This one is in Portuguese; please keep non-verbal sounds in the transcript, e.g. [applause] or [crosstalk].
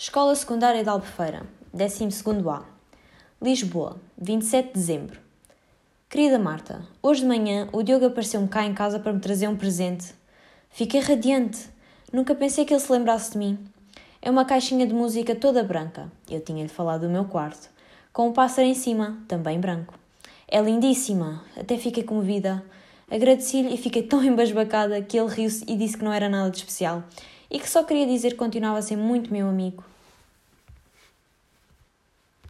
Escola Secundária de Albufeira, 12º A. Lisboa, 27 de dezembro. Querida Marta, hoje de manhã o Diogo apareceu-me cá em casa para me trazer um presente. Fiquei radiante. Nunca pensei que ele se lembrasse de mim. É uma caixinha de música toda branca. Eu tinha-lhe falado do meu quarto. Com um pássaro em cima, também branco. É lindíssima. Até fiquei comovida. Agradeci-lhe e fiquei tão [laughs] embasbacada que ele riu-se e disse que não era nada de especial e que só queria dizer que continuava a ser muito meu amigo.